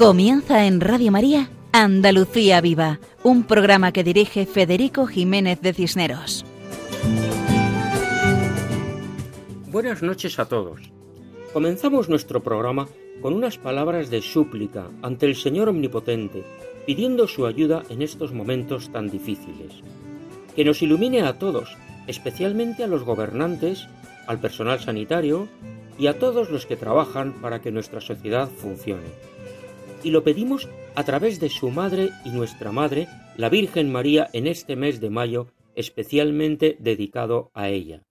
Comienza en Radio María Andalucía Viva, un programa que dirige Federico Jiménez de Cisneros. Buenas noches a todos. Comenzamos nuestro programa con unas palabras de súplica ante el Señor Omnipotente, pidiendo su ayuda en estos momentos tan difíciles. Que nos ilumine a todos, especialmente a los gobernantes, al personal sanitario y a todos los que trabajan para que nuestra sociedad funcione y lo pedimos a través de su Madre y nuestra Madre, la Virgen María, en este mes de mayo especialmente dedicado a ella.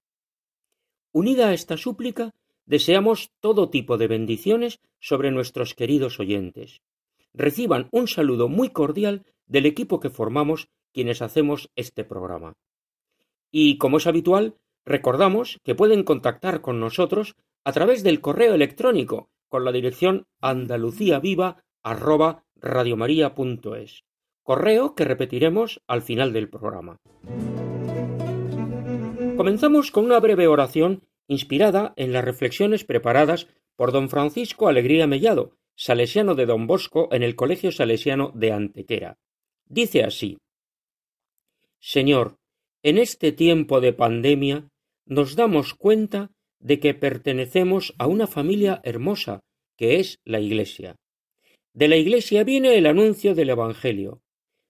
Unida a esta súplica, deseamos todo tipo de bendiciones sobre nuestros queridos oyentes. Reciban un saludo muy cordial del equipo que formamos quienes hacemos este programa. Y, como es habitual, recordamos que pueden contactar con nosotros a través del correo electrónico con la dirección andaluciaviva arroba radiomaria.es, correo que repetiremos al final del programa. Comenzamos con una breve oración inspirada en las reflexiones preparadas por don Francisco Alegría Mellado, salesiano de don Bosco en el Colegio Salesiano de Antequera. Dice así Señor, en este tiempo de pandemia nos damos cuenta de que pertenecemos a una familia hermosa que es la Iglesia. De la Iglesia viene el anuncio del Evangelio,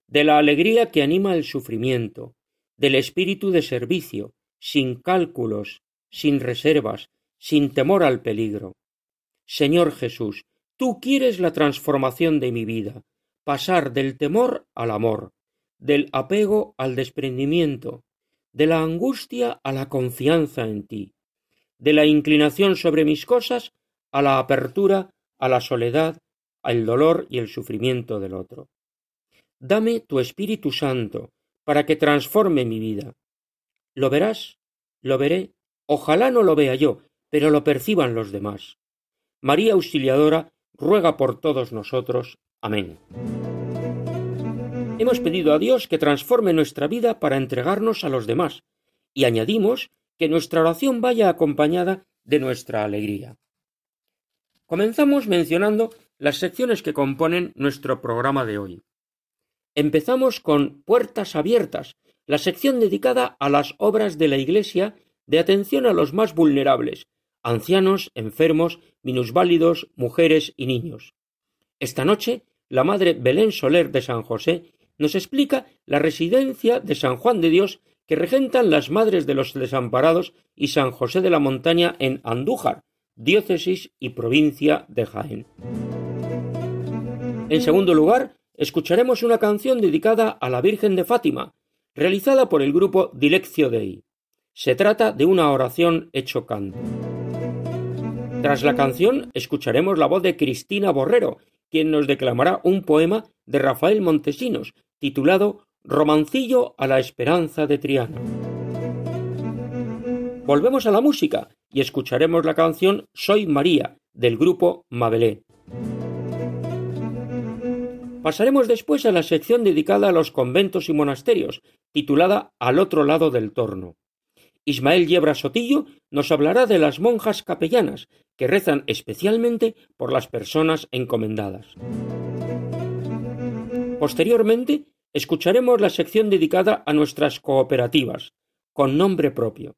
de la alegría que anima el sufrimiento, del espíritu de servicio, sin cálculos, sin reservas, sin temor al peligro. Señor Jesús, tú quieres la transformación de mi vida, pasar del temor al amor, del apego al desprendimiento, de la angustia a la confianza en ti, de la inclinación sobre mis cosas a la apertura a la soledad al dolor y el sufrimiento del otro. Dame tu Espíritu Santo para que transforme mi vida. ¿Lo verás? ¿Lo veré? Ojalá no lo vea yo, pero lo perciban los demás. María Auxiliadora ruega por todos nosotros. Amén. Hemos pedido a Dios que transforme nuestra vida para entregarnos a los demás, y añadimos que nuestra oración vaya acompañada de nuestra alegría. Comenzamos mencionando las secciones que componen nuestro programa de hoy. Empezamos con Puertas Abiertas, la sección dedicada a las obras de la Iglesia de atención a los más vulnerables, ancianos, enfermos, minusválidos, mujeres y niños. Esta noche, la Madre Belén Soler de San José nos explica la residencia de San Juan de Dios que regentan las Madres de los Desamparados y San José de la Montaña en Andújar, diócesis y provincia de Jaén. En segundo lugar, escucharemos una canción dedicada a la Virgen de Fátima, realizada por el grupo Dileccio Dei. Se trata de una oración hecho canto. Tras la canción, escucharemos la voz de Cristina Borrero, quien nos declamará un poema de Rafael Montesinos, titulado Romancillo a la esperanza de Triana. Volvemos a la música y escucharemos la canción Soy María, del grupo Mabelé. Pasaremos después a la sección dedicada a los conventos y monasterios, titulada Al otro lado del torno. Ismael Yebra Sotillo nos hablará de las monjas capellanas, que rezan especialmente por las personas encomendadas. Posteriormente, escucharemos la sección dedicada a nuestras cooperativas, con nombre propio.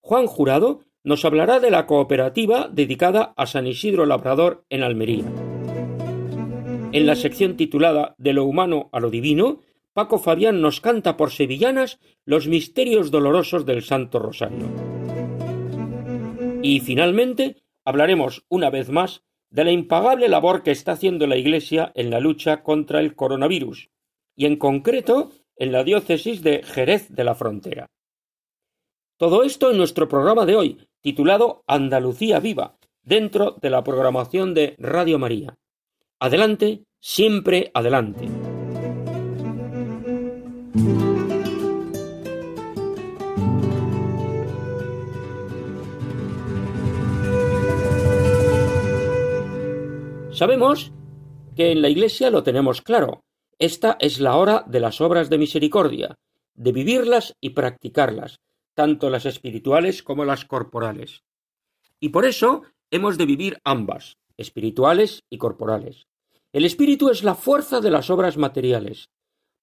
Juan Jurado nos hablará de la cooperativa dedicada a San Isidro Labrador en Almería. En la sección titulada De lo humano a lo divino, Paco Fabián nos canta por sevillanas los misterios dolorosos del Santo Rosario. Y finalmente hablaremos una vez más de la impagable labor que está haciendo la Iglesia en la lucha contra el coronavirus, y en concreto en la diócesis de Jerez de la Frontera. Todo esto en nuestro programa de hoy, titulado Andalucía Viva, dentro de la programación de Radio María. Adelante, siempre adelante. Sabemos que en la Iglesia lo tenemos claro. Esta es la hora de las obras de misericordia, de vivirlas y practicarlas, tanto las espirituales como las corporales. Y por eso hemos de vivir ambas, espirituales y corporales. El espíritu es la fuerza de las obras materiales.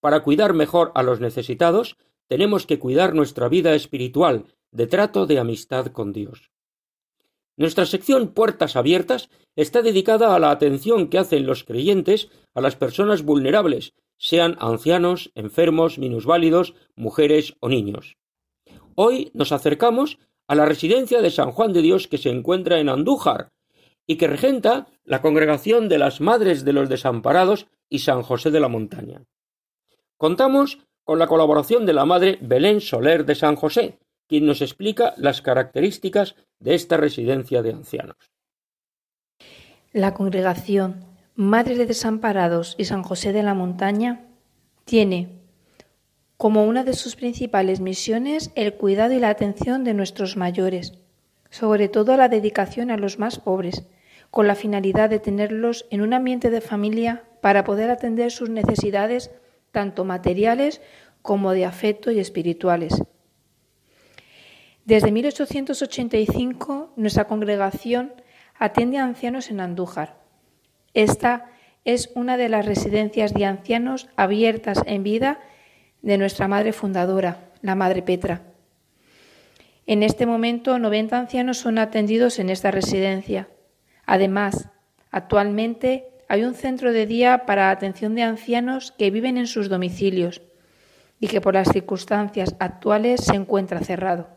Para cuidar mejor a los necesitados, tenemos que cuidar nuestra vida espiritual, de trato de amistad con Dios. Nuestra sección Puertas Abiertas está dedicada a la atención que hacen los creyentes a las personas vulnerables, sean ancianos, enfermos, minusválidos, mujeres o niños. Hoy nos acercamos a la residencia de San Juan de Dios que se encuentra en Andújar y que regenta la congregación de las Madres de los Desamparados y San José de la Montaña. Contamos con la colaboración de la Madre Belén Soler de San José, quien nos explica las características de esta residencia de ancianos. La congregación Madre de Desamparados y San José de la Montaña tiene como una de sus principales misiones el cuidado y la atención de nuestros mayores, sobre todo la dedicación a los más pobres, con la finalidad de tenerlos en un ambiente de familia para poder atender sus necesidades tanto materiales como de afecto y espirituales. Desde 1885 nuestra congregación atiende a ancianos en Andújar. Esta es una de las residencias de ancianos abiertas en vida de nuestra madre fundadora, la Madre Petra. En este momento, 90 ancianos son atendidos en esta residencia. Además, actualmente hay un centro de día para atención de ancianos que viven en sus domicilios y que por las circunstancias actuales se encuentra cerrado.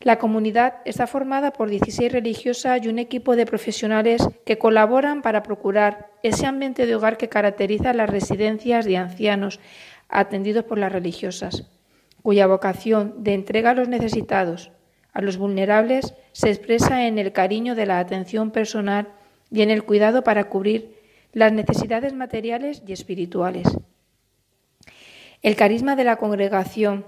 La comunidad está formada por 16 religiosas y un equipo de profesionales que colaboran para procurar ese ambiente de hogar que caracteriza las residencias de ancianos atendidos por las religiosas, cuya vocación de entrega a los necesitados, a los vulnerables, se expresa en el cariño de la atención personal y en el cuidado para cubrir las necesidades materiales y espirituales. El carisma de la congregación,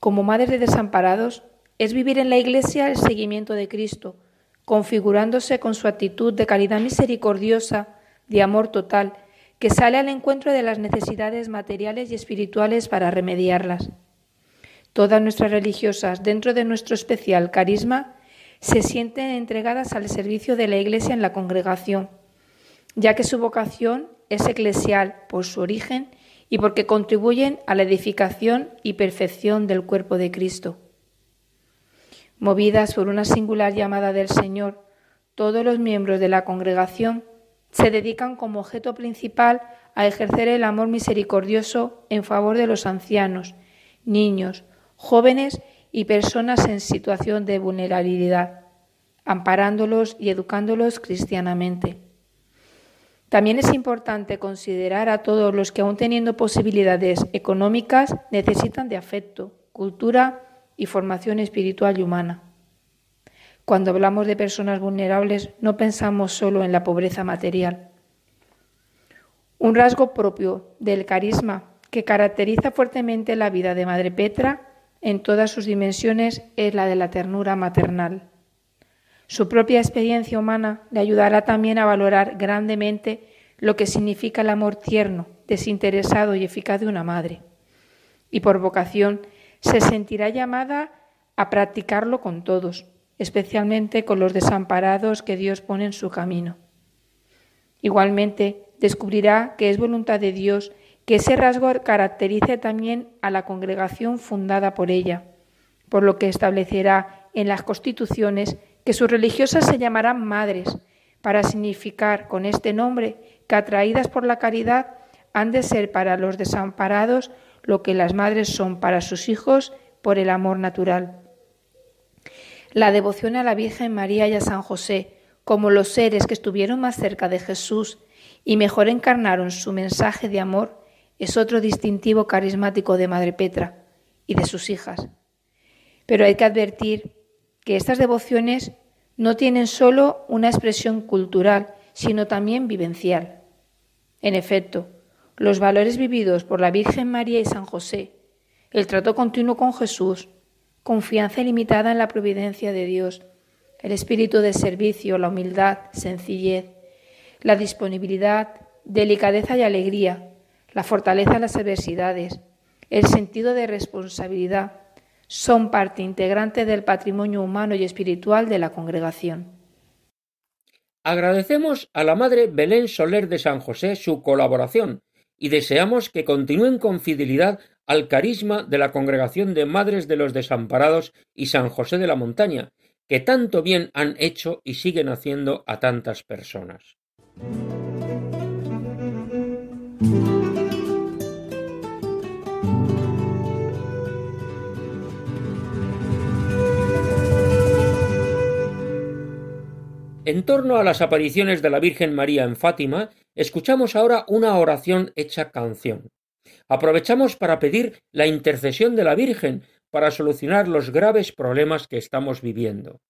como madres de desamparados, es vivir en la Iglesia el seguimiento de Cristo, configurándose con su actitud de caridad misericordiosa, de amor total, que sale al encuentro de las necesidades materiales y espirituales para remediarlas. Todas nuestras religiosas, dentro de nuestro especial carisma, se sienten entregadas al servicio de la Iglesia en la congregación, ya que su vocación es eclesial por su origen y porque contribuyen a la edificación y perfección del cuerpo de Cristo. Movidas por una singular llamada del Señor, todos los miembros de la congregación se dedican como objeto principal a ejercer el amor misericordioso en favor de los ancianos, niños, jóvenes y personas en situación de vulnerabilidad, amparándolos y educándolos cristianamente. También es importante considerar a todos los que aún teniendo posibilidades económicas necesitan de afecto, cultura y formación espiritual y humana. Cuando hablamos de personas vulnerables no pensamos solo en la pobreza material. Un rasgo propio del carisma que caracteriza fuertemente la vida de Madre Petra en todas sus dimensiones es la de la ternura maternal. Su propia experiencia humana le ayudará también a valorar grandemente lo que significa el amor tierno, desinteresado y eficaz de una madre. Y por vocación se sentirá llamada a practicarlo con todos, especialmente con los desamparados que Dios pone en su camino. Igualmente, descubrirá que es voluntad de Dios que ese rasgo caracterice también a la congregación fundada por ella, por lo que establecerá en las constituciones que sus religiosas se llamarán madres, para significar con este nombre que atraídas por la caridad han de ser para los desamparados lo que las madres son para sus hijos por el amor natural. La devoción a la Virgen María y a San José, como los seres que estuvieron más cerca de Jesús y mejor encarnaron su mensaje de amor, es otro distintivo carismático de Madre Petra y de sus hijas. Pero hay que advertir que estas devociones no tienen solo una expresión cultural, sino también vivencial. En efecto, los valores vividos por la Virgen María y San José, el trato continuo con Jesús, confianza ilimitada en la providencia de Dios, el espíritu de servicio, la humildad, sencillez, la disponibilidad, delicadeza y alegría, la fortaleza en las adversidades, el sentido de responsabilidad, son parte integrante del patrimonio humano y espiritual de la congregación. Agradecemos a la Madre Belén Soler de San José su colaboración y deseamos que continúen con fidelidad al carisma de la Congregación de Madres de los Desamparados y San José de la Montaña, que tanto bien han hecho y siguen haciendo a tantas personas. En torno a las apariciones de la Virgen María en Fátima, escuchamos ahora una oración hecha canción. Aprovechamos para pedir la intercesión de la Virgen para solucionar los graves problemas que estamos viviendo.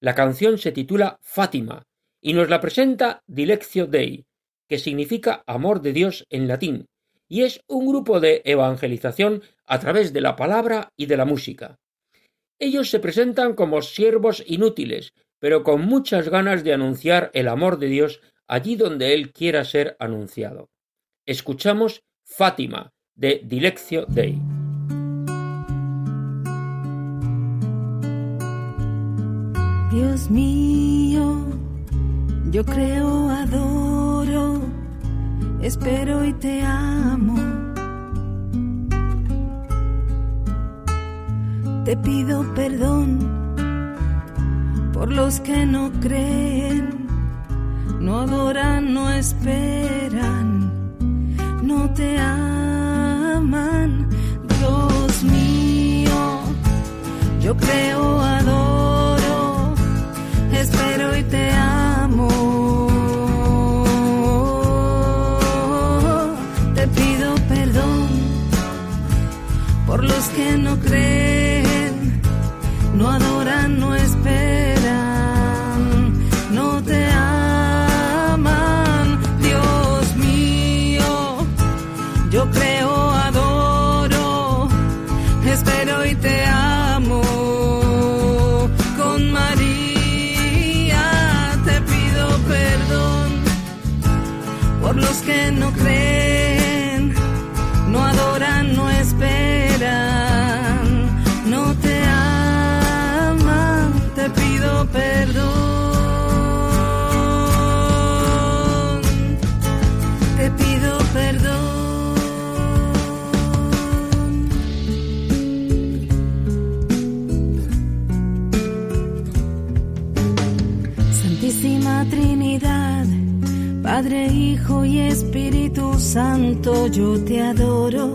La canción se titula Fátima y nos la presenta Dileccio Dei, que significa amor de Dios en latín, y es un grupo de evangelización a través de la palabra y de la música. Ellos se presentan como siervos inútiles, pero con muchas ganas de anunciar el amor de Dios allí donde Él quiera ser anunciado. Escuchamos Fátima de Dileccio Dei. Dios mío, yo creo, adoro, espero y te amo. Te pido perdón por los que no creen, no adoran, no esperan, no te aman. Dios mío, yo creo, adoro, espero y te amo. Te pido perdón por los que no creen, Santo, yo te adoro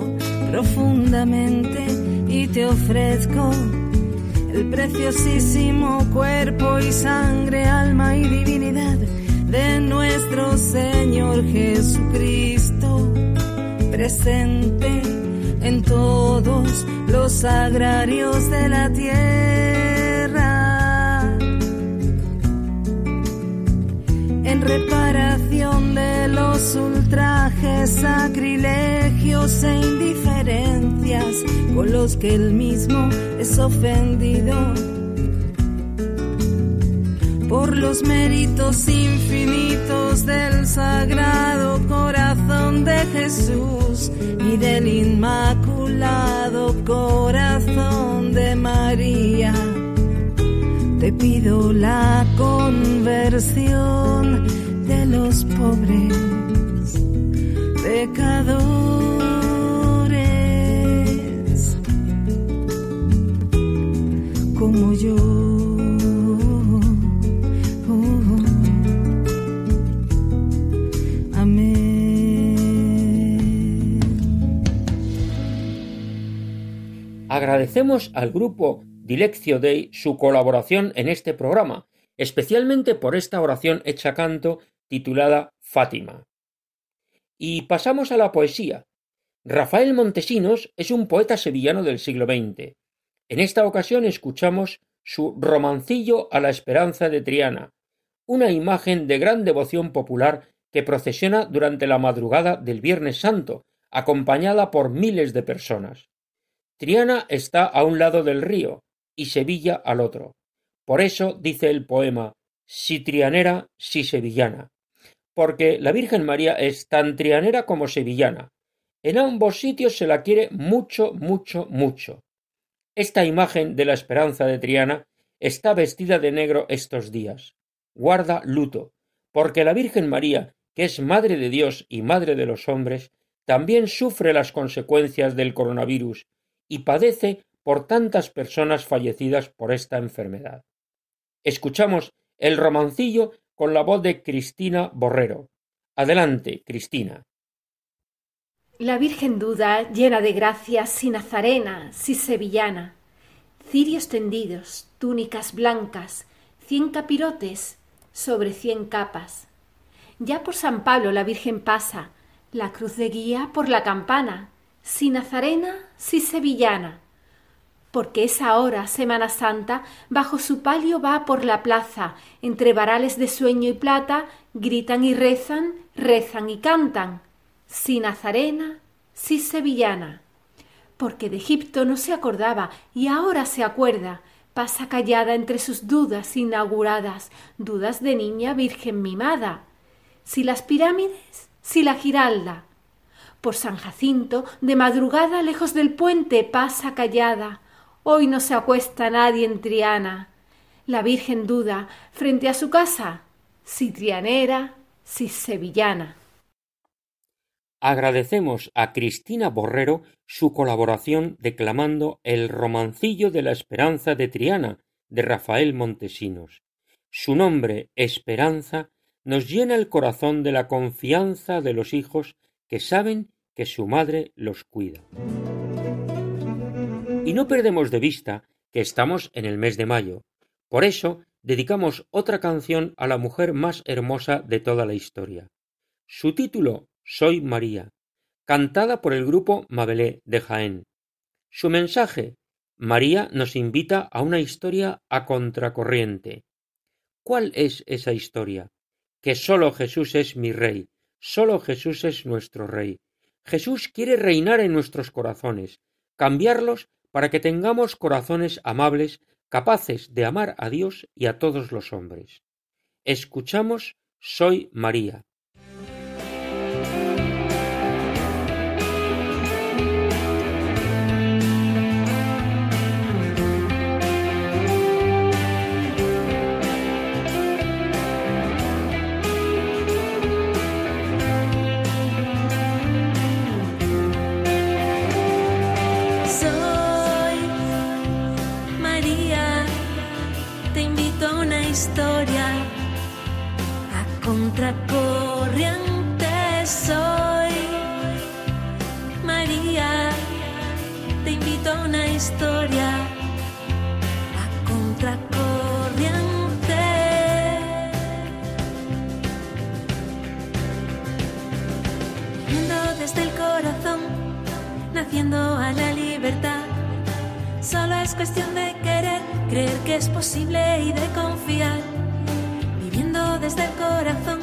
profundamente y te ofrezco el preciosísimo cuerpo y sangre, alma y divinidad de nuestro Señor Jesucristo, presente en todos los sagrarios de la tierra, en reparación los ultrajes, sacrilegios e indiferencias con los que él mismo es ofendido. Por los méritos infinitos del sagrado corazón de Jesús y del inmaculado corazón de María, te pido la conversión los pobres pecadores como yo. Agradecemos al grupo Dileccio Dei su colaboración en este programa, especialmente por esta oración hecha canto titulada Fátima. Y pasamos a la poesía. Rafael Montesinos es un poeta sevillano del siglo XX. En esta ocasión escuchamos su Romancillo a la Esperanza de Triana, una imagen de gran devoción popular que procesiona durante la madrugada del Viernes Santo, acompañada por miles de personas. Triana está a un lado del río y Sevilla al otro. Por eso dice el poema si trianera, si sevillana porque la Virgen María es tan trianera como sevillana. En ambos sitios se la quiere mucho, mucho, mucho. Esta imagen de la esperanza de Triana está vestida de negro estos días. Guarda luto, porque la Virgen María, que es Madre de Dios y Madre de los hombres, también sufre las consecuencias del coronavirus y padece por tantas personas fallecidas por esta enfermedad. Escuchamos el romancillo con la voz de Cristina Borrero. Adelante, Cristina. La Virgen duda, llena de gracia, si nazarena, si sevillana. Cirios tendidos, túnicas blancas, cien capirotes sobre cien capas. Ya por San Pablo la Virgen pasa, la cruz de guía por la campana, si nazarena, si sevillana. Porque es ahora, Semana Santa, bajo su palio va por la plaza, entre varales de sueño y plata, gritan y rezan, rezan y cantan, si nazarena, si sevillana. Porque de Egipto no se acordaba y ahora se acuerda, pasa callada entre sus dudas inauguradas, dudas de niña virgen mimada. Si las pirámides, si la giralda. Por San Jacinto, de madrugada lejos del puente pasa callada. Hoy no se acuesta nadie en Triana. La Virgen duda frente a su casa, si trianera, si sevillana. Agradecemos a Cristina Borrero su colaboración declamando el romancillo de la esperanza de Triana de Rafael Montesinos. Su nombre, Esperanza, nos llena el corazón de la confianza de los hijos que saben que su madre los cuida. Y no perdemos de vista que estamos en el mes de mayo. Por eso dedicamos otra canción a la mujer más hermosa de toda la historia. Su título soy María, cantada por el grupo Mabelé de Jaén. Su mensaje María nos invita a una historia a contracorriente. ¿Cuál es esa historia? Que sólo Jesús es mi Rey, sólo Jesús es nuestro Rey. Jesús quiere reinar en nuestros corazones, cambiarlos para que tengamos corazones amables, capaces de amar a Dios y a todos los hombres. Escuchamos Soy María, historia a contracorriente. Viendo desde el corazón, naciendo a la libertad. Solo es cuestión de querer, creer que es posible y de confiar. Viviendo desde el corazón,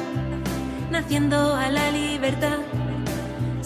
naciendo a la libertad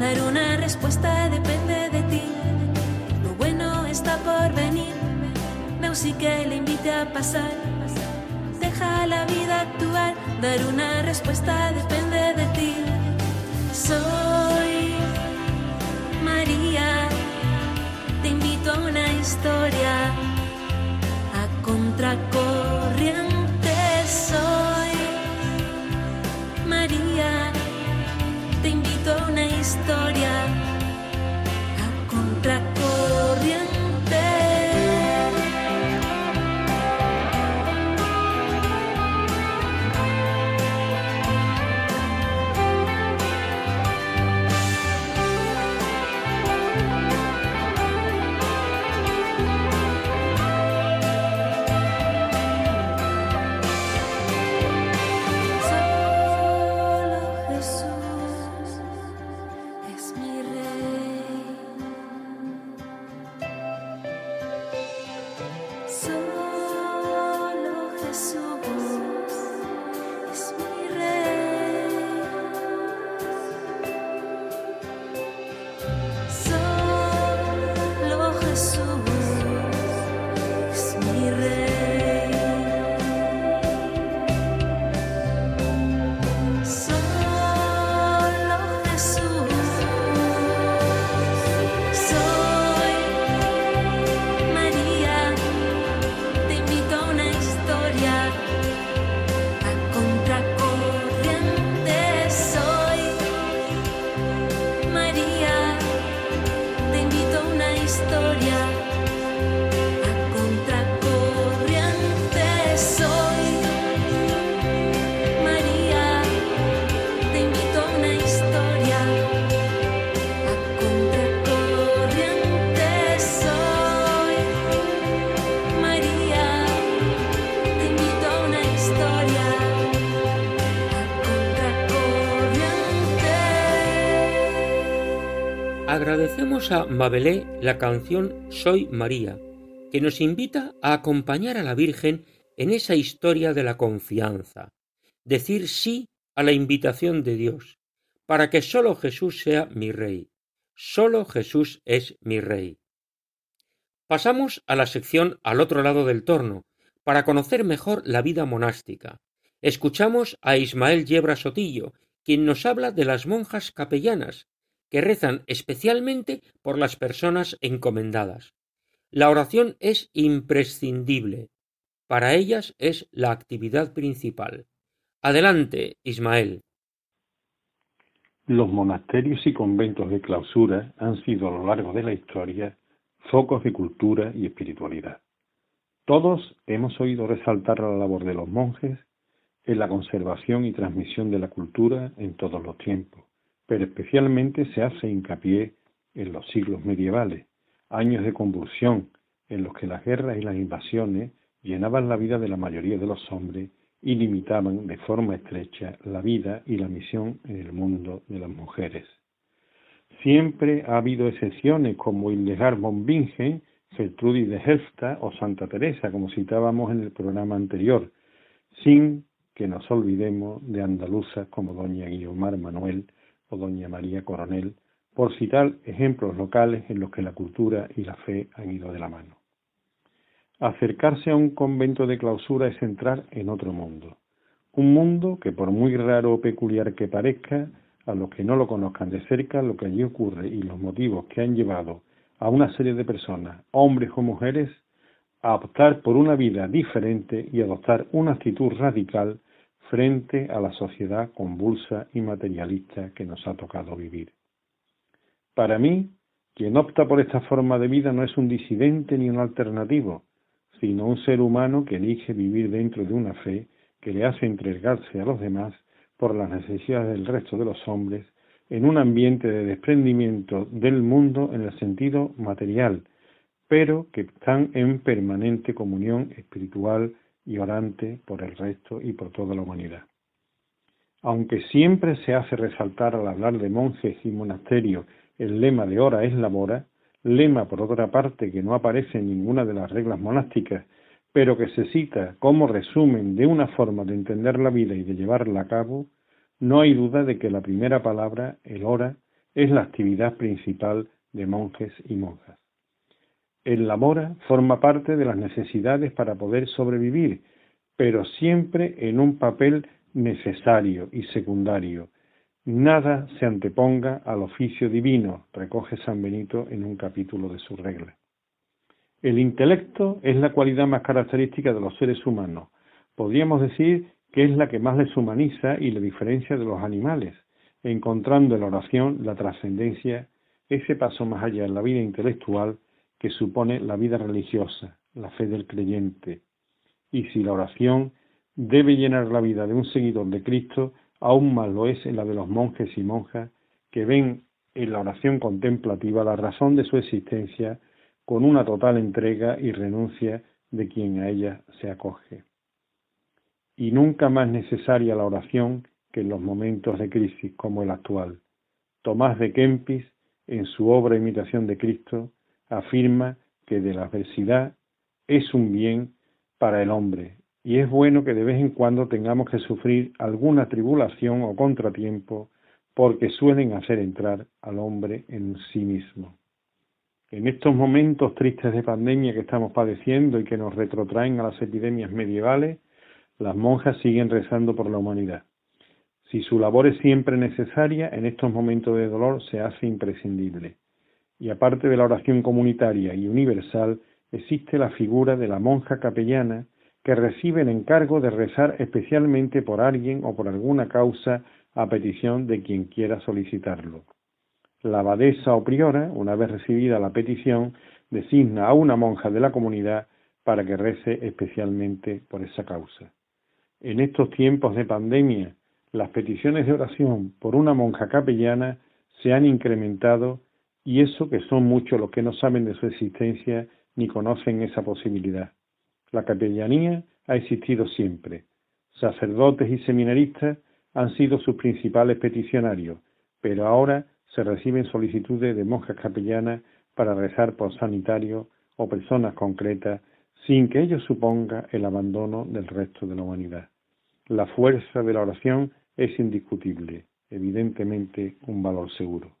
dar una respuesta depende de ti. Lo bueno está por venir, que le invite a pasar. Deja la vida actuar, dar una respuesta depende de ti. Soy María, te invito a una historia a contracorriente historia A Mabelé la canción Soy María, que nos invita a acompañar a la Virgen en esa historia de la confianza, decir sí a la invitación de Dios, para que sólo Jesús sea mi Rey. Sólo Jesús es mi Rey. Pasamos a la sección al otro lado del torno, para conocer mejor la vida monástica. Escuchamos a Ismael Yebra Sotillo, quien nos habla de las monjas capellanas, que rezan especialmente por las personas encomendadas. La oración es imprescindible. Para ellas es la actividad principal. Adelante, Ismael. Los monasterios y conventos de clausura han sido a lo largo de la historia focos de cultura y espiritualidad. Todos hemos oído resaltar la labor de los monjes en la conservación y transmisión de la cultura en todos los tiempos pero especialmente se hace hincapié en los siglos medievales, años de convulsión en los que las guerras y las invasiones llenaban la vida de la mayoría de los hombres y limitaban de forma estrecha la vida y la misión en el mundo de las mujeres. Siempre ha habido excepciones como Hildegard von Bingen, Gertrudis de Helfta o Santa Teresa, como citábamos en el programa anterior, sin que nos olvidemos de andaluzas como doña Guiomar Manuel, o doña María Coronel, por citar ejemplos locales en los que la cultura y la fe han ido de la mano. Acercarse a un convento de clausura es entrar en otro mundo, un mundo que por muy raro o peculiar que parezca, a los que no lo conozcan de cerca, lo que allí ocurre y los motivos que han llevado a una serie de personas, hombres o mujeres, a optar por una vida diferente y adoptar una actitud radical frente a la sociedad convulsa y materialista que nos ha tocado vivir. Para mí, quien opta por esta forma de vida no es un disidente ni un alternativo, sino un ser humano que elige vivir dentro de una fe que le hace entregarse a los demás por las necesidades del resto de los hombres en un ambiente de desprendimiento del mundo en el sentido material, pero que están en permanente comunión espiritual y orante por el resto y por toda la humanidad. Aunque siempre se hace resaltar al hablar de monjes y monasterios el lema de ora es labora, lema por otra parte que no aparece en ninguna de las reglas monásticas, pero que se cita como resumen de una forma de entender la vida y de llevarla a cabo, no hay duda de que la primera palabra, el ora, es la actividad principal de monjes y monjas. El labora forma parte de las necesidades para poder sobrevivir, pero siempre en un papel necesario y secundario. Nada se anteponga al oficio divino, recoge San Benito en un capítulo de su regla. El intelecto es la cualidad más característica de los seres humanos. Podríamos decir que es la que más les humaniza y le diferencia de los animales, encontrando en la oración la trascendencia, ese paso más allá en la vida intelectual que supone la vida religiosa, la fe del creyente. Y si la oración debe llenar la vida de un seguidor de Cristo, aún más lo es en la de los monjes y monjas que ven en la oración contemplativa la razón de su existencia con una total entrega y renuncia de quien a ella se acoge. Y nunca más necesaria la oración que en los momentos de crisis como el actual. Tomás de Kempis, en su obra Imitación de Cristo, afirma que de la adversidad es un bien para el hombre y es bueno que de vez en cuando tengamos que sufrir alguna tribulación o contratiempo porque suelen hacer entrar al hombre en sí mismo. En estos momentos tristes de pandemia que estamos padeciendo y que nos retrotraen a las epidemias medievales, las monjas siguen rezando por la humanidad. Si su labor es siempre necesaria, en estos momentos de dolor se hace imprescindible. Y aparte de la oración comunitaria y universal, existe la figura de la monja capellana que recibe el encargo de rezar especialmente por alguien o por alguna causa a petición de quien quiera solicitarlo. La abadesa o priora, una vez recibida la petición, designa a una monja de la comunidad para que rece especialmente por esa causa. En estos tiempos de pandemia, las peticiones de oración por una monja capellana se han incrementado y eso que son muchos los que no saben de su existencia ni conocen esa posibilidad. La capellanía ha existido siempre. Sacerdotes y seminaristas han sido sus principales peticionarios, pero ahora se reciben solicitudes de monjas capellanas para rezar por sanitarios o personas concretas sin que ello suponga el abandono del resto de la humanidad. La fuerza de la oración es indiscutible, evidentemente un valor seguro.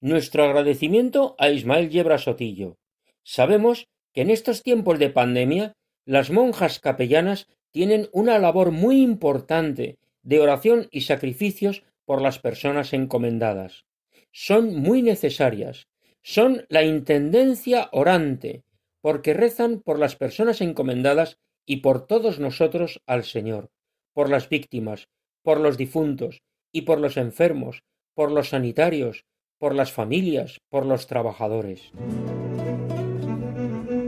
Nuestro agradecimiento a Ismael Yebra Sotillo. Sabemos que en estos tiempos de pandemia las monjas capellanas tienen una labor muy importante de oración y sacrificios por las personas encomendadas. Son muy necesarias. Son la intendencia orante, porque rezan por las personas encomendadas y por todos nosotros al Señor, por las víctimas, por los difuntos y por los enfermos, por los sanitarios, por las familias, por los trabajadores.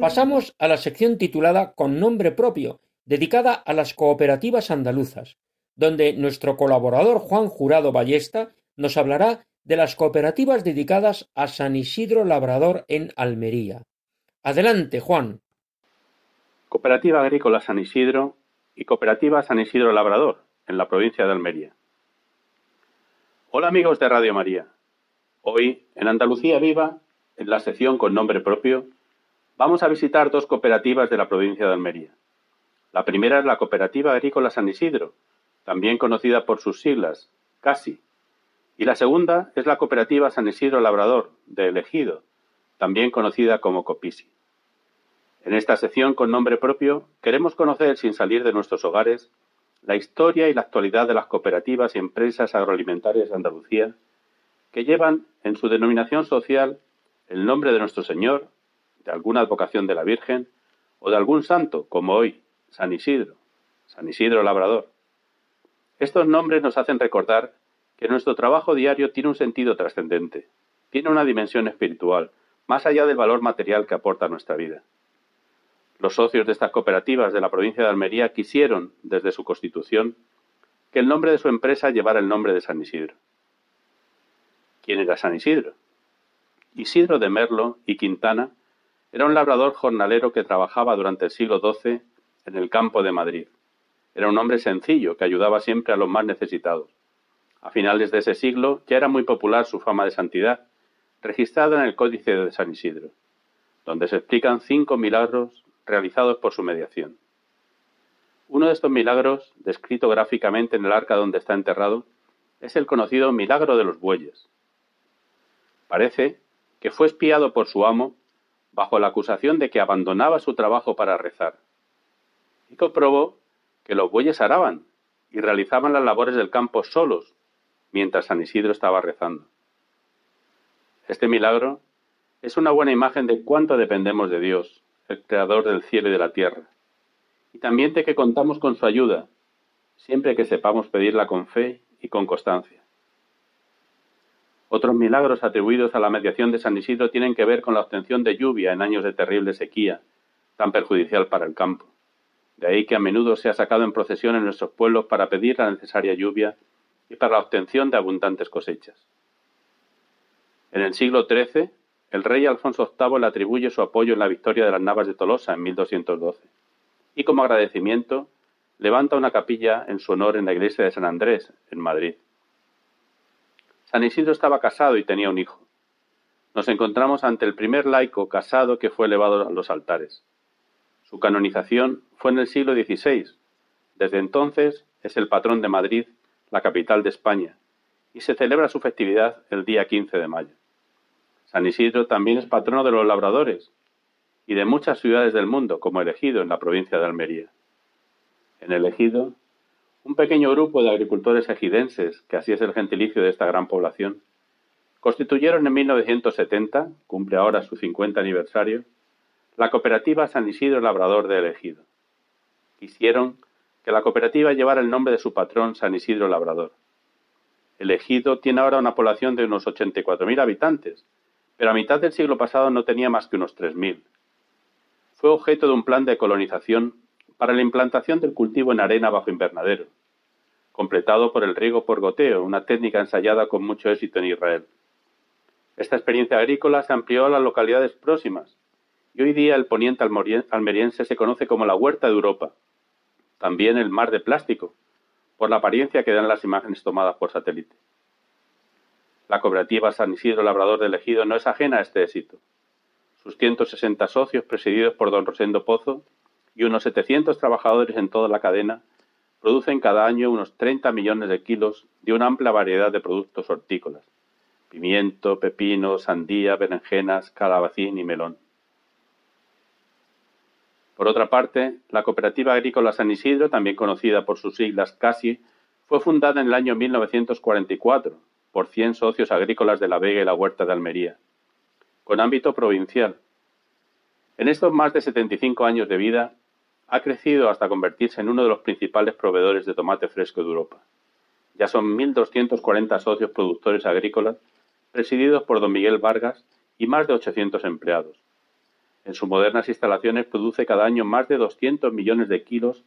Pasamos a la sección titulada Con nombre propio, dedicada a las cooperativas andaluzas, donde nuestro colaborador Juan Jurado Ballesta nos hablará de las cooperativas dedicadas a San Isidro Labrador en Almería. Adelante, Juan. Cooperativa Agrícola San Isidro y Cooperativa San Isidro Labrador, en la provincia de Almería. Hola amigos de Radio María. Hoy, en Andalucía Viva, en la sección con nombre propio, Vamos a visitar dos cooperativas de la provincia de Almería. La primera es la Cooperativa Agrícola San Isidro, también conocida por sus siglas, CASI. Y la segunda es la Cooperativa San Isidro Labrador, de Elegido, también conocida como COPISI. En esta sección con nombre propio queremos conocer, sin salir de nuestros hogares, la historia y la actualidad de las cooperativas y empresas agroalimentarias de Andalucía que llevan en su denominación social el nombre de nuestro Señor, de alguna advocación de la Virgen o de algún santo, como hoy, San Isidro, San Isidro Labrador. Estos nombres nos hacen recordar que nuestro trabajo diario tiene un sentido trascendente, tiene una dimensión espiritual, más allá del valor material que aporta a nuestra vida. Los socios de estas cooperativas de la provincia de Almería quisieron, desde su constitución, que el nombre de su empresa llevara el nombre de San Isidro. ¿Quién era San Isidro? Isidro de Merlo y Quintana era un labrador jornalero que trabajaba durante el siglo XII en el campo de Madrid. Era un hombre sencillo que ayudaba siempre a los más necesitados. A finales de ese siglo ya era muy popular su fama de santidad, registrada en el Códice de San Isidro, donde se explican cinco milagros realizados por su mediación. Uno de estos milagros, descrito gráficamente en el arca donde está enterrado, es el conocido milagro de los bueyes. Parece que fue espiado por su amo bajo la acusación de que abandonaba su trabajo para rezar. Y comprobó que los bueyes araban y realizaban las labores del campo solos, mientras San Isidro estaba rezando. Este milagro es una buena imagen de cuánto dependemos de Dios, el Creador del cielo y de la tierra, y también de que contamos con su ayuda, siempre que sepamos pedirla con fe y con constancia. Otros milagros atribuidos a la mediación de San Isidro tienen que ver con la obtención de lluvia en años de terrible sequía, tan perjudicial para el campo. De ahí que a menudo se ha sacado en procesión en nuestros pueblos para pedir la necesaria lluvia y para la obtención de abundantes cosechas. En el siglo XIII, el rey Alfonso VIII le atribuye su apoyo en la victoria de las Navas de Tolosa en 1212, y como agradecimiento levanta una capilla en su honor en la iglesia de San Andrés, en Madrid. San Isidro estaba casado y tenía un hijo. Nos encontramos ante el primer laico casado que fue elevado a los altares. Su canonización fue en el siglo XVI. Desde entonces es el patrón de Madrid, la capital de España, y se celebra su festividad el día 15 de mayo. San Isidro también es patrono de los labradores y de muchas ciudades del mundo, como el Ejido en la provincia de Almería. En el Ejido, un pequeño grupo de agricultores ejidenses, que así es el gentilicio de esta gran población, constituyeron en 1970, cumple ahora su 50 aniversario, la cooperativa San Isidro Labrador del Ejido. Quisieron que la cooperativa llevara el nombre de su patrón San Isidro Labrador. El ejido tiene ahora una población de unos 84.000 habitantes, pero a mitad del siglo pasado no tenía más que unos 3.000. Fue objeto de un plan de colonización para la implantación del cultivo en arena bajo invernadero, completado por el riego por goteo, una técnica ensayada con mucho éxito en Israel. Esta experiencia agrícola se amplió a las localidades próximas y hoy día el poniente almeriense se conoce como la huerta de Europa, también el mar de plástico, por la apariencia que dan las imágenes tomadas por satélite. La cooperativa San Isidro Labrador del Ejido no es ajena a este éxito. Sus 160 socios, presididos por don Rosendo Pozo, y unos 700 trabajadores en toda la cadena, producen cada año unos 30 millones de kilos de una amplia variedad de productos hortícolas, pimiento, pepino, sandía, berenjenas, calabacín y melón. Por otra parte, la Cooperativa Agrícola San Isidro, también conocida por sus siglas CASI, fue fundada en el año 1944 por 100 socios agrícolas de La Vega y la Huerta de Almería, con ámbito provincial. En estos más de 75 años de vida, ha crecido hasta convertirse en uno de los principales proveedores de tomate fresco de Europa. Ya son 1.240 socios productores agrícolas, presididos por don Miguel Vargas y más de 800 empleados. En sus modernas instalaciones produce cada año más de 200 millones de kilos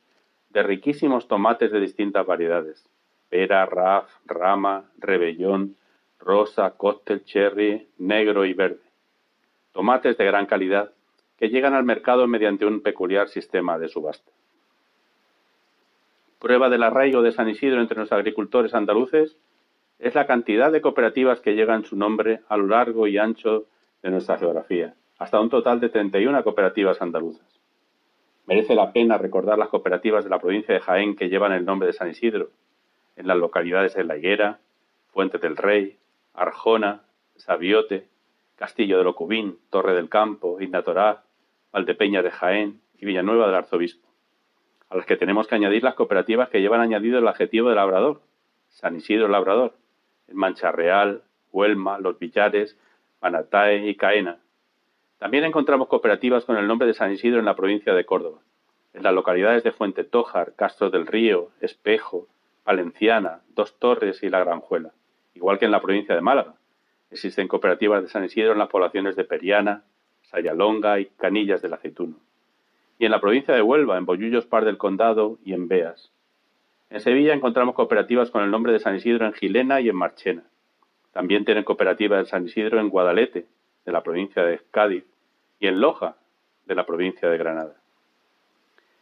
de riquísimos tomates de distintas variedades. Pera, raf, rama, rebellón, rosa, cóctel, cherry, negro y verde. Tomates de gran calidad que llegan al mercado mediante un peculiar sistema de subasta. Prueba del arraigo de San Isidro entre los agricultores andaluces es la cantidad de cooperativas que llegan su nombre a lo largo y ancho de nuestra geografía hasta un total de 31 cooperativas andaluzas. Merece la pena recordar las cooperativas de la provincia de Jaén que llevan el nombre de San Isidro, en las localidades de La Higuera, Fuente del Rey, Arjona, Sabiote, Castillo de Locubín, Torre del Campo, Innatoraz, Valdepeña de Jaén y Villanueva del Arzobispo, a las que tenemos que añadir las cooperativas que llevan añadido el adjetivo de labrador, San Isidro Labrador, en Mancha Real, Huelma, Los Villares, Manatae y Caena, también encontramos cooperativas con el nombre de San Isidro en la provincia de Córdoba, en las localidades de Fuente Tójar, Castro del Río, Espejo, Valenciana, Dos Torres y La Granjuela, igual que en la provincia de Málaga. Existen cooperativas de San Isidro en las poblaciones de Periana, Sayalonga y Canillas del Aceituno. Y en la provincia de Huelva, en Bollullos Par del Condado y en Beas. En Sevilla encontramos cooperativas con el nombre de San Isidro en Gilena y en Marchena. También tienen cooperativas de San Isidro en Guadalete, de la provincia de Cádiz, y en Loja, de la provincia de Granada.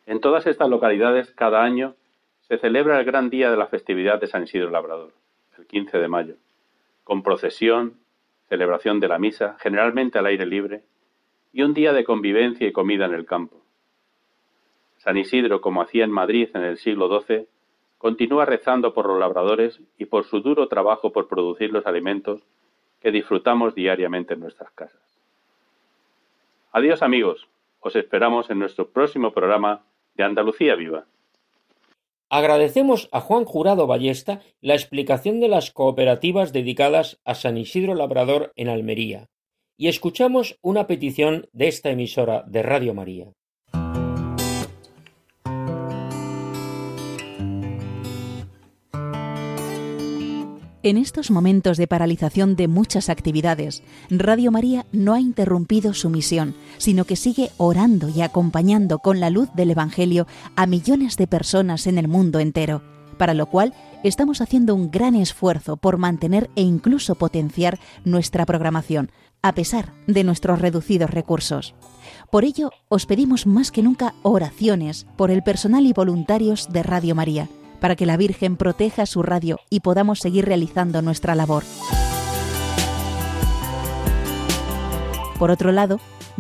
En todas estas localidades, cada año, se celebra el gran día de la festividad de San Isidro Labrador, el 15 de mayo, con procesión, celebración de la misa, generalmente al aire libre, y un día de convivencia y comida en el campo. San Isidro, como hacía en Madrid en el siglo XII, continúa rezando por los labradores y por su duro trabajo por producir los alimentos que disfrutamos diariamente en nuestras casas. Adiós amigos, os esperamos en nuestro próximo programa de Andalucía Viva. Agradecemos a Juan Jurado Ballesta la explicación de las cooperativas dedicadas a San Isidro Labrador en Almería y escuchamos una petición de esta emisora de Radio María. En estos momentos de paralización de muchas actividades, Radio María no ha interrumpido su misión, sino que sigue orando y acompañando con la luz del Evangelio a millones de personas en el mundo entero, para lo cual estamos haciendo un gran esfuerzo por mantener e incluso potenciar nuestra programación, a pesar de nuestros reducidos recursos. Por ello, os pedimos más que nunca oraciones por el personal y voluntarios de Radio María para que la Virgen proteja su radio y podamos seguir realizando nuestra labor. Por otro lado,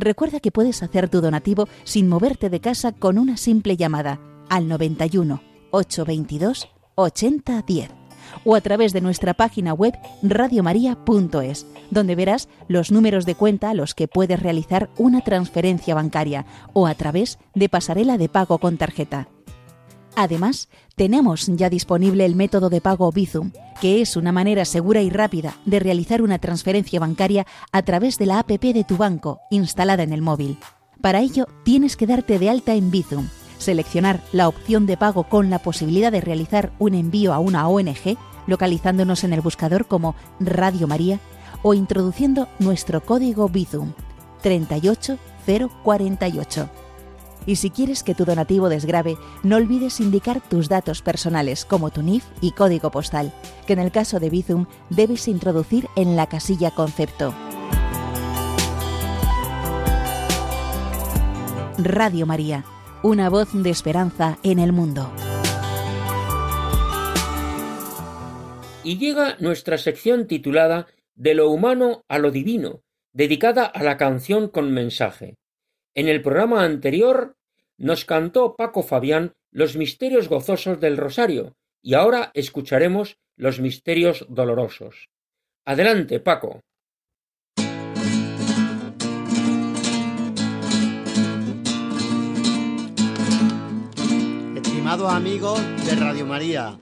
Recuerda que puedes hacer tu donativo sin moverte de casa con una simple llamada al 91 822 8010 o a través de nuestra página web radiomaria.es, donde verás los números de cuenta a los que puedes realizar una transferencia bancaria o a través de pasarela de pago con tarjeta. Además, tenemos ya disponible el método de pago Bizum, que es una manera segura y rápida de realizar una transferencia bancaria a través de la APP de tu banco instalada en el móvil. Para ello, tienes que darte de alta en Bizum seleccionar la opción de pago con la posibilidad de realizar un envío a una ONG, localizándonos en el buscador como Radio María o introduciendo nuestro código Bizum 38048. Y si quieres que tu donativo desgrabe, no olvides indicar tus datos personales como tu NIF y código postal, que en el caso de Bizum debes introducir en la casilla concepto. Radio María una voz de esperanza en el mundo. Y llega nuestra sección titulada De lo humano a lo divino, dedicada a la canción con mensaje. En el programa anterior nos cantó Paco Fabián los misterios gozosos del rosario y ahora escucharemos los misterios dolorosos. Adelante, Paco. Estimados amigos de Radio María,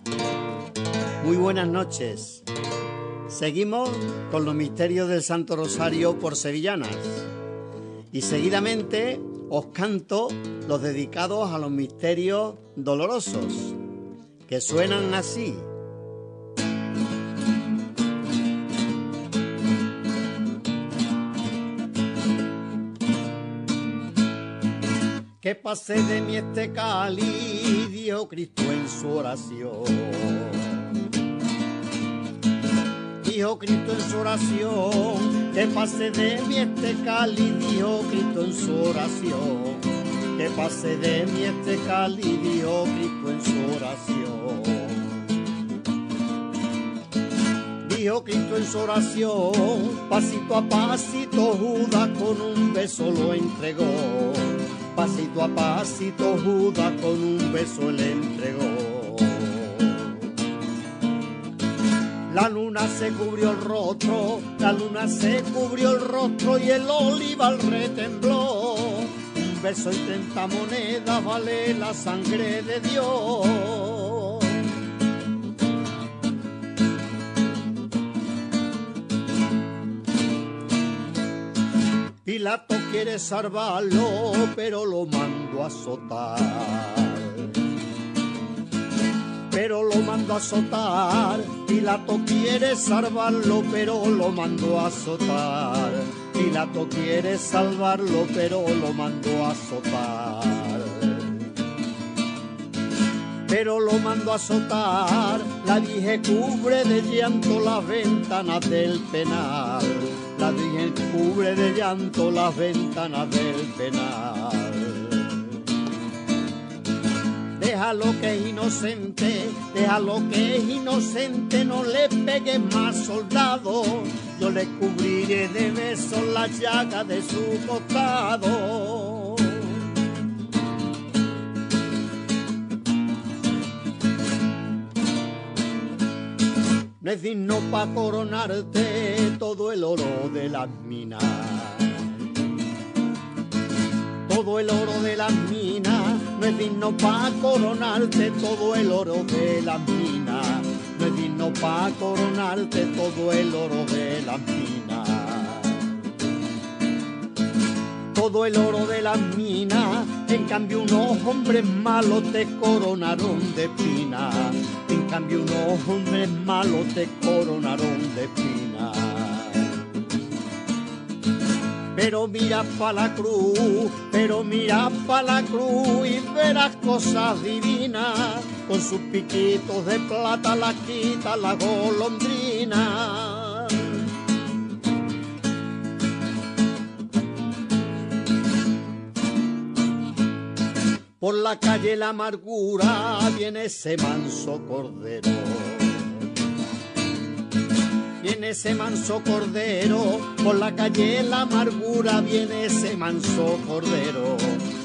muy buenas noches. Seguimos con los misterios del Santo Rosario por sevillanas y seguidamente os canto los dedicados a los misterios dolorosos, que suenan así. Que pase de mí este cáliz, Cristo en su oración. Dijo Cristo en su oración, que pase de mí este cáliz, dijo Cristo en su oración. Que pase de mí este cáliz, dijo Cristo en su oración. Dijo Cristo en su oración, pasito a pasito Judas con un beso lo entregó pasito a pasito Judas con un beso le entregó. La luna se cubrió el rostro, la luna se cubrió el rostro y el olivar retembló. Un beso y treinta monedas vale la sangre de Dios. Pilato quiere salvarlo, pero lo mando a azotar. Pero lo mando a azotar. Pilato quiere salvarlo, pero lo mando a azotar. Pilato quiere salvarlo, pero lo mando a azotar. Pero lo mando a azotar. La dije cubre de llanto las ventanas del penal la Virgen cubre de llanto las ventanas del penal. Deja lo que es inocente, deja lo que es inocente, no le pegue más soldado. Yo le cubriré de besos la llaga de su costado. No es digno pa' coronarte todo el oro de las minas. Todo el oro de las minas no es digno pa' coronarte todo el oro de las minas. No es digno pa' coronarte todo el oro de las minas. Todo el oro de las minas, en cambio unos hombres malos te coronaron de pina cambio unos hombres malos te coronaron de espina. Pero mira pa' la cruz, pero mira pa' la cruz y verás cosas divinas, con sus piquitos de plata la quita la golondrina. Por la calle la amargura viene ese manso cordero viene ese manso cordero, por la calle la amargura viene ese manso cordero,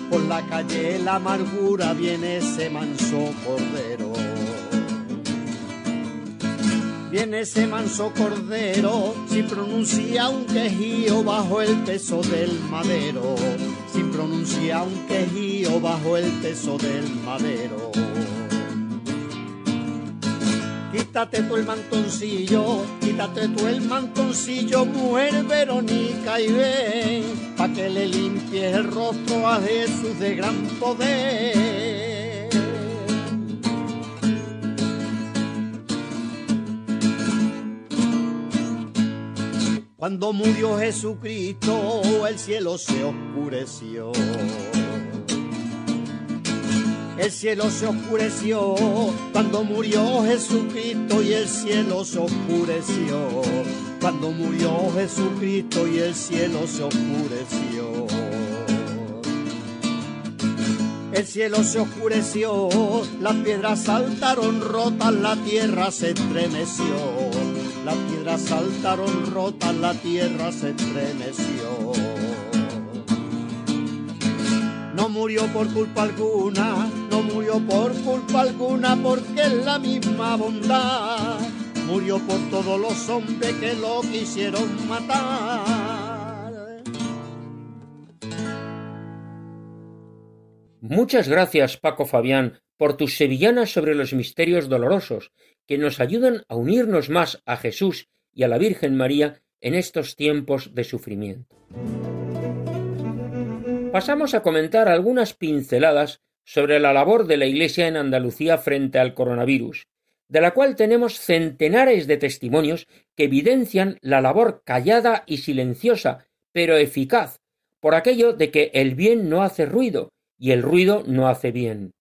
por la calle la amargura viene ese manso cordero. Viene ese manso cordero, sin pronuncia un quejío bajo el peso del madero, sin pronuncia un quejío bajo el peso del madero. Quítate tú el mantoncillo, quítate tú el mantoncillo, mujer Verónica y ven, pa' que le limpies el rostro a Jesús de gran poder. Cuando murió Jesucristo, el cielo se oscureció el cielo se oscureció cuando murió Jesucristo y el cielo se oscureció. Cuando murió Jesucristo y el cielo se oscureció. El cielo se oscureció, las piedras saltaron rotas, la tierra se estremeció. Las piedras saltaron rotas, la tierra se estremeció murió por culpa alguna, no murió por culpa alguna porque es la misma bondad. Murió por todos los hombres que lo quisieron matar. Muchas gracias, Paco Fabián, por tus sevillanas sobre los misterios dolorosos, que nos ayudan a unirnos más a Jesús y a la Virgen María en estos tiempos de sufrimiento pasamos a comentar algunas pinceladas sobre la labor de la Iglesia en Andalucía frente al coronavirus, de la cual tenemos centenares de testimonios que evidencian la labor callada y silenciosa, pero eficaz, por aquello de que el bien no hace ruido y el ruido no hace bien.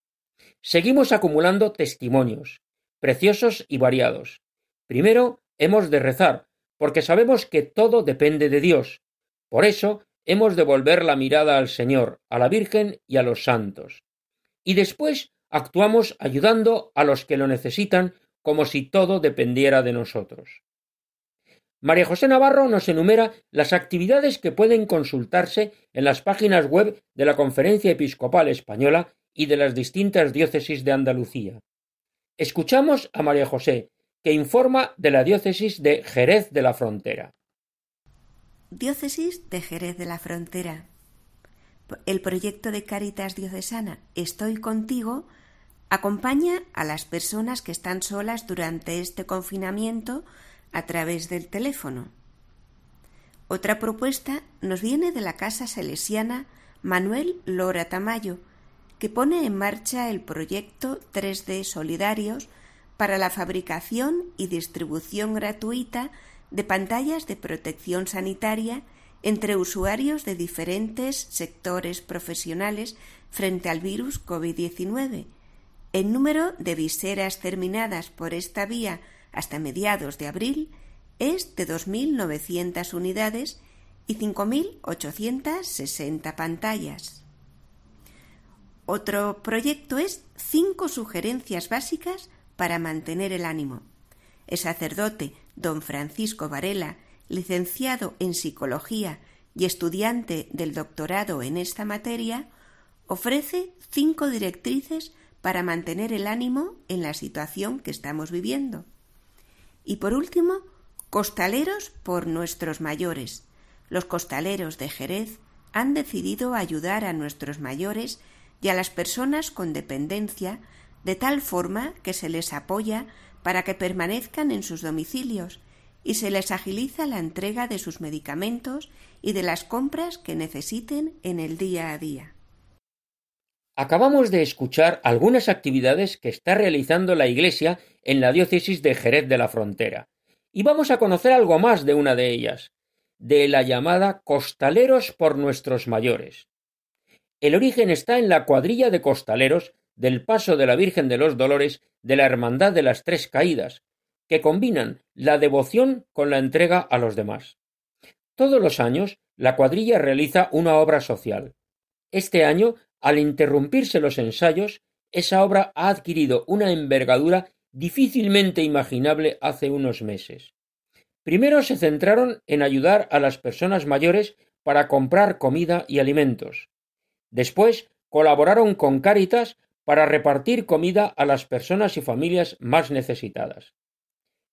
Seguimos acumulando testimonios, preciosos y variados. Primero, hemos de rezar, porque sabemos que todo depende de Dios. Por eso, hemos de volver la mirada al Señor, a la Virgen y a los santos. Y después actuamos ayudando a los que lo necesitan como si todo dependiera de nosotros. María José Navarro nos enumera las actividades que pueden consultarse en las páginas web de la Conferencia Episcopal Española y de las distintas diócesis de Andalucía. Escuchamos a María José, que informa de la diócesis de Jerez de la Frontera. Diócesis de Jerez de la Frontera. El proyecto de Caritas Diocesana Estoy contigo acompaña a las personas que están solas durante este confinamiento a través del teléfono. Otra propuesta nos viene de la Casa Salesiana Manuel Lora Tamayo, que pone en marcha el proyecto 3D Solidarios para la fabricación y distribución gratuita de pantallas de protección sanitaria entre usuarios de diferentes sectores profesionales frente al virus COVID-19. El número de viseras terminadas por esta vía hasta mediados de abril es de 2.900 unidades y 5.860 pantallas. Otro proyecto es cinco sugerencias básicas para mantener el ánimo. El sacerdote don Francisco Varela, licenciado en Psicología y estudiante del doctorado en esta materia, ofrece cinco directrices para mantener el ánimo en la situación que estamos viviendo. Y por último, costaleros por nuestros mayores. Los costaleros de Jerez han decidido ayudar a nuestros mayores y a las personas con dependencia de tal forma que se les apoya para que permanezcan en sus domicilios y se les agiliza la entrega de sus medicamentos y de las compras que necesiten en el día a día. Acabamos de escuchar algunas actividades que está realizando la Iglesia en la diócesis de Jerez de la Frontera, y vamos a conocer algo más de una de ellas. de la llamada Costaleros por nuestros mayores. El origen está en la cuadrilla de costaleros del Paso de la Virgen de los Dolores de la Hermandad de las Tres Caídas, que combinan la devoción con la entrega a los demás. Todos los años, la cuadrilla realiza una obra social. Este año, al interrumpirse los ensayos, esa obra ha adquirido una envergadura difícilmente imaginable hace unos meses. Primero se centraron en ayudar a las personas mayores para comprar comida y alimentos. Después colaboraron con Cáritas para repartir comida a las personas y familias más necesitadas.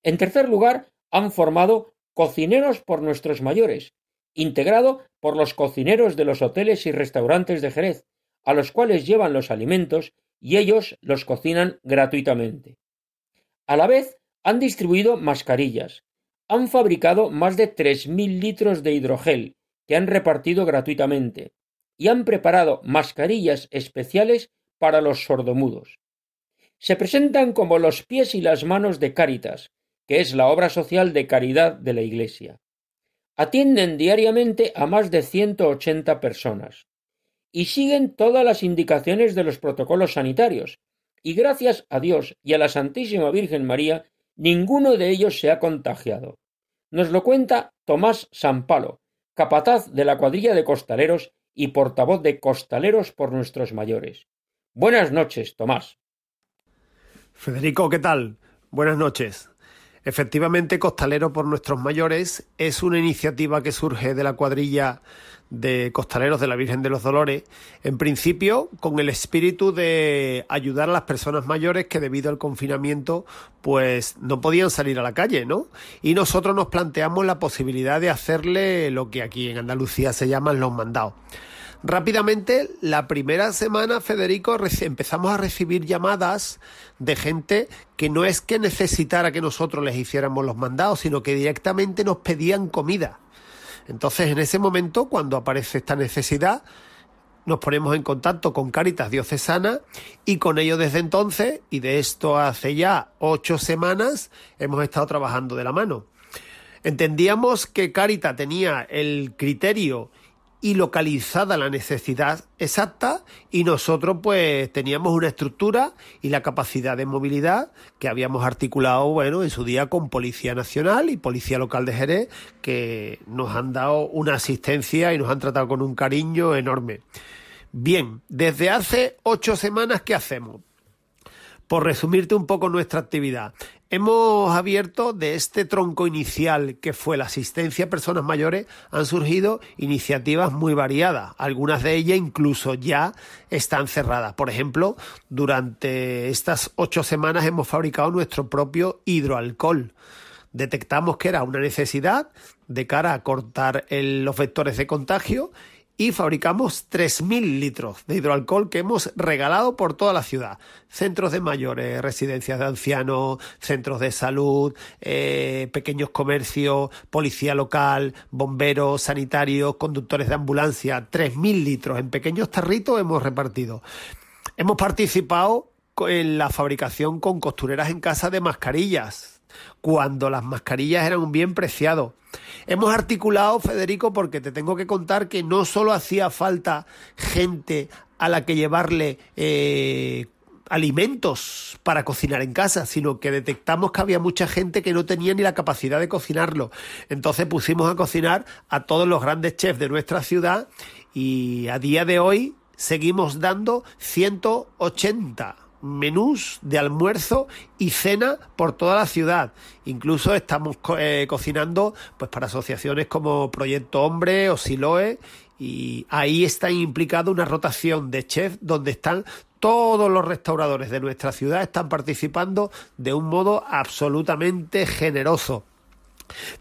En tercer lugar, han formado Cocineros por nuestros mayores, integrado por los cocineros de los hoteles y restaurantes de Jerez, a los cuales llevan los alimentos y ellos los cocinan gratuitamente. A la vez, han distribuido mascarillas, han fabricado más de tres mil litros de hidrogel que han repartido gratuitamente y han preparado mascarillas especiales para los sordomudos. Se presentan como los pies y las manos de Cáritas, que es la obra social de caridad de la Iglesia. Atienden diariamente a más de ciento ochenta personas y siguen todas las indicaciones de los protocolos sanitarios, y gracias a Dios y a la Santísima Virgen María, ninguno de ellos se ha contagiado. Nos lo cuenta Tomás Sampalo, capataz de la cuadrilla de costaleros y portavoz de Costaleros por nuestros mayores. Buenas noches, Tomás. Federico, ¿qué tal? Buenas noches. Efectivamente, Costalero por nuestros mayores es una iniciativa que surge de la cuadrilla de Costaleros de la Virgen de los Dolores, en principio con el espíritu de ayudar a las personas mayores que debido al confinamiento pues no podían salir a la calle, ¿no? Y nosotros nos planteamos la posibilidad de hacerle lo que aquí en Andalucía se llaman los mandados. Rápidamente, la primera semana, Federico, empezamos a recibir llamadas de gente que no es que necesitara que nosotros les hiciéramos los mandados, sino que directamente nos pedían comida. Entonces, en ese momento, cuando aparece esta necesidad, nos ponemos en contacto con Cáritas Diocesana y con ello desde entonces, y de esto hace ya ocho semanas, hemos estado trabajando de la mano. Entendíamos que Cáritas tenía el criterio y localizada la necesidad exacta y nosotros pues teníamos una estructura y la capacidad de movilidad que habíamos articulado bueno en su día con Policía Nacional y Policía Local de Jerez que nos han dado una asistencia y nos han tratado con un cariño enorme. Bien, desde hace ocho semanas ¿qué hacemos? Por resumirte un poco nuestra actividad, hemos abierto de este tronco inicial que fue la asistencia a personas mayores, han surgido iniciativas muy variadas. Algunas de ellas incluso ya están cerradas. Por ejemplo, durante estas ocho semanas hemos fabricado nuestro propio hidroalcohol detectamos que era una necesidad de cara a cortar los vectores de contagio y fabricamos 3.000 litros de hidroalcohol que hemos regalado por toda la ciudad. Centros de mayores, residencias de ancianos, centros de salud, eh, pequeños comercios, policía local, bomberos, sanitarios, conductores de ambulancia. 3.000 litros en pequeños tarritos hemos repartido. Hemos participado en la fabricación con costureras en casa de mascarillas, cuando las mascarillas eran un bien preciado. Hemos articulado, Federico, porque te tengo que contar que no solo hacía falta gente a la que llevarle eh, alimentos para cocinar en casa, sino que detectamos que había mucha gente que no tenía ni la capacidad de cocinarlo. Entonces pusimos a cocinar a todos los grandes chefs de nuestra ciudad y a día de hoy seguimos dando 180 menús de almuerzo y cena por toda la ciudad. Incluso estamos eh, cocinando pues para asociaciones como Proyecto Hombre o Siloe y ahí está implicada una rotación de chefs donde están todos los restauradores de nuestra ciudad están participando de un modo absolutamente generoso.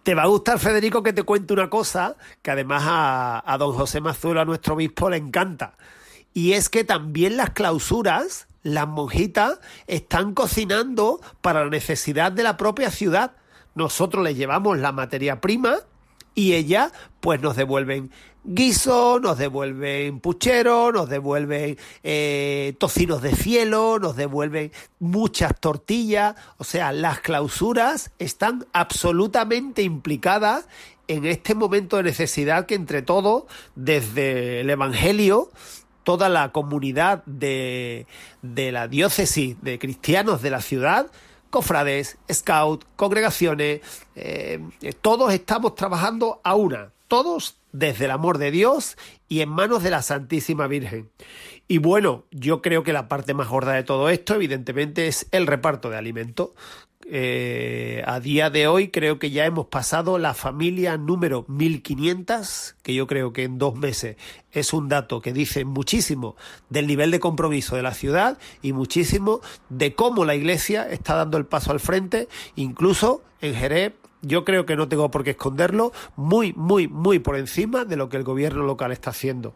Te va a gustar, Federico, que te cuente una cosa que además a, don José Mazuelo, a nuestro obispo, le encanta. Y es que también las clausuras las monjitas están cocinando para la necesidad de la propia ciudad. Nosotros les llevamos la materia prima y ellas pues nos devuelven guiso, nos devuelven puchero, nos devuelven eh, tocinos de cielo, nos devuelven muchas tortillas. O sea, las clausuras están absolutamente implicadas en este momento de necesidad que entre todos, desde el Evangelio, toda la comunidad de, de la diócesis de cristianos de la ciudad, cofrades, scouts, congregaciones, eh, todos estamos trabajando a una, todos desde el amor de Dios y en manos de la Santísima Virgen. Y bueno, yo creo que la parte más gorda de todo esto, evidentemente, es el reparto de alimentos. Eh, a día de hoy creo que ya hemos pasado la familia número 1500, que yo creo que en dos meses es un dato que dice muchísimo del nivel de compromiso de la ciudad y muchísimo de cómo la iglesia está dando el paso al frente, incluso en Jerez yo creo que no tengo por qué esconderlo, muy, muy, muy por encima de lo que el gobierno local está haciendo.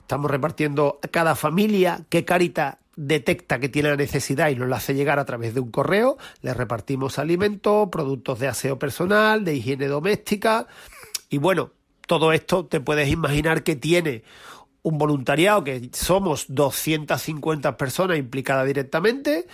Estamos repartiendo a cada familia que Carita detecta que tiene la necesidad y nos la hace llegar a través de un correo. Le repartimos alimentos, productos de aseo personal, de higiene doméstica. Y bueno, todo esto te puedes imaginar que tiene un voluntariado, que somos 250 personas implicadas directamente,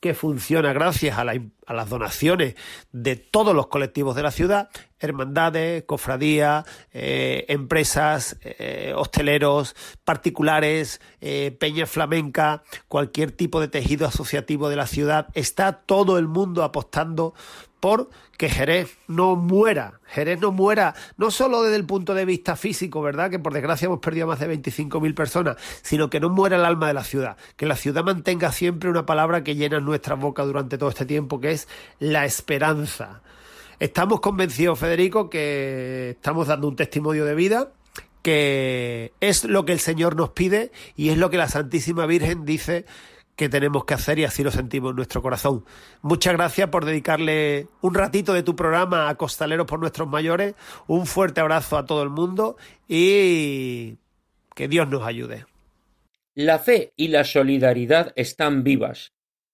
que funciona gracias a, las donaciones de todos los colectivos de la ciudad, hermandades, cofradías, eh, empresas, eh, hosteleros, particulares, eh, peña flamenca, cualquier tipo de tejido asociativo de la ciudad. Está todo el mundo apostando por que Jerez no muera. Jerez no muera, no solo desde el punto de vista físico, ¿verdad? Que por desgracia hemos perdido más de 25.000 personas, sino que no muera el alma de la ciudad. Que la ciudad mantenga siempre una palabra que llena nuestra boca durante todo este tiempo, que es la esperanza. Estamos convencidos, Federico, que estamos dando un testimonio de vida, que es lo que el Señor nos pide y es lo que la Santísima Virgen dice que tenemos que hacer y así lo sentimos en nuestro corazón. Muchas gracias por dedicarle un ratito de tu programa a Costaleros por nuestros mayores. Un fuerte abrazo a todo el mundo y que Dios nos ayude. La fe y la solidaridad están vivas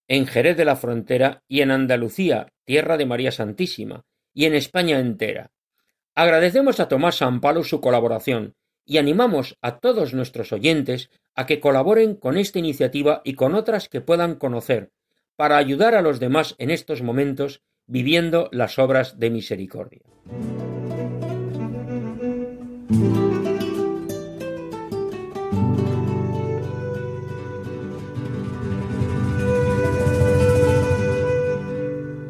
en Jerez de la Frontera y en Andalucía, tierra de María Santísima, y en España entera. Agradecemos a Tomás Palo su colaboración y animamos a todos nuestros oyentes a que colaboren con esta iniciativa y con otras que puedan conocer, para ayudar a los demás en estos momentos viviendo las obras de misericordia.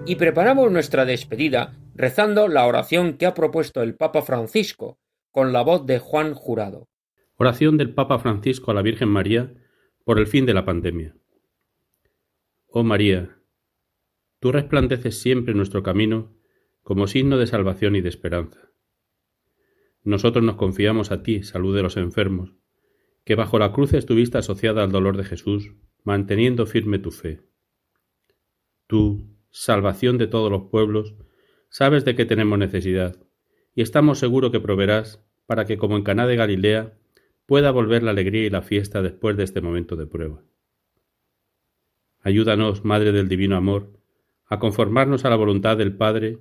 Y preparamos nuestra despedida rezando la oración que ha propuesto el Papa Francisco, con la voz de Juan Jurado. Oración del Papa Francisco a la Virgen María por el fin de la pandemia. Oh María, tú resplandeces siempre nuestro camino como signo de salvación y de esperanza. Nosotros nos confiamos a ti, salud de los enfermos, que bajo la cruz estuviste asociada al dolor de Jesús, manteniendo firme tu fe. Tú, salvación de todos los pueblos, sabes de qué tenemos necesidad, y estamos seguros que proveerás para que, como en Caná de Galilea, pueda volver la alegría y la fiesta después de este momento de prueba. Ayúdanos, Madre del Divino Amor, a conformarnos a la voluntad del Padre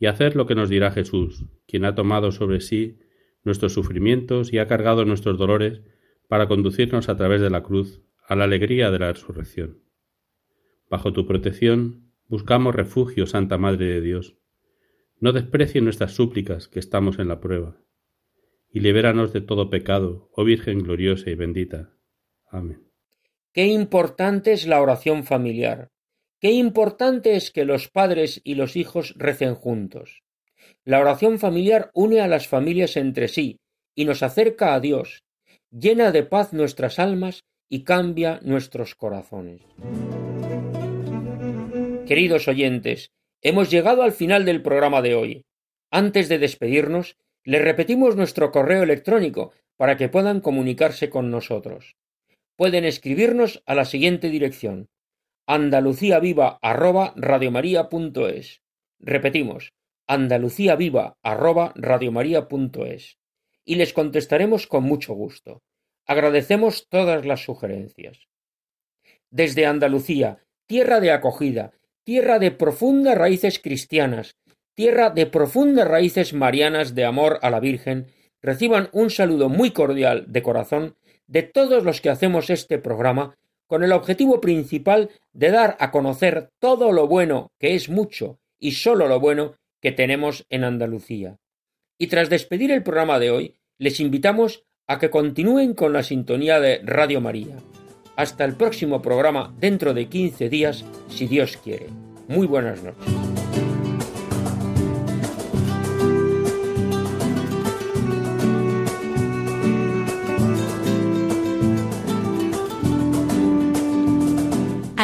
y hacer lo que nos dirá Jesús, quien ha tomado sobre sí nuestros sufrimientos y ha cargado nuestros dolores para conducirnos a través de la cruz a la alegría de la resurrección. Bajo tu protección buscamos refugio, Santa Madre de Dios. No desprecie nuestras súplicas, que estamos en la prueba y libéranos de todo pecado, oh Virgen gloriosa y bendita. Amén. Qué importante es la oración familiar. Qué importante es que los padres y los hijos recen juntos. La oración familiar une a las familias entre sí y nos acerca a Dios, llena de paz nuestras almas y cambia nuestros corazones. Queridos oyentes, hemos llegado al final del programa de hoy. Antes de despedirnos, les repetimos nuestro correo electrónico para que puedan comunicarse con nosotros. Pueden escribirnos a la siguiente dirección andaluciaviva@radiomaria.es. Repetimos, andaluciaviva@radiomaria.es y les contestaremos con mucho gusto. Agradecemos todas las sugerencias. Desde Andalucía, tierra de acogida, tierra de profundas raíces cristianas, tierra de profundas raíces marianas de amor a la Virgen, reciban un saludo muy cordial de corazón de todos los que hacemos este programa con el objetivo principal de dar a conocer todo lo bueno, que es mucho, y sólo lo bueno que tenemos en Andalucía. Y tras despedir el programa de hoy, les invitamos a que continúen con la sintonía de Radio María. Hasta el próximo programa dentro de 15 días, si Dios quiere. Muy buenas noches.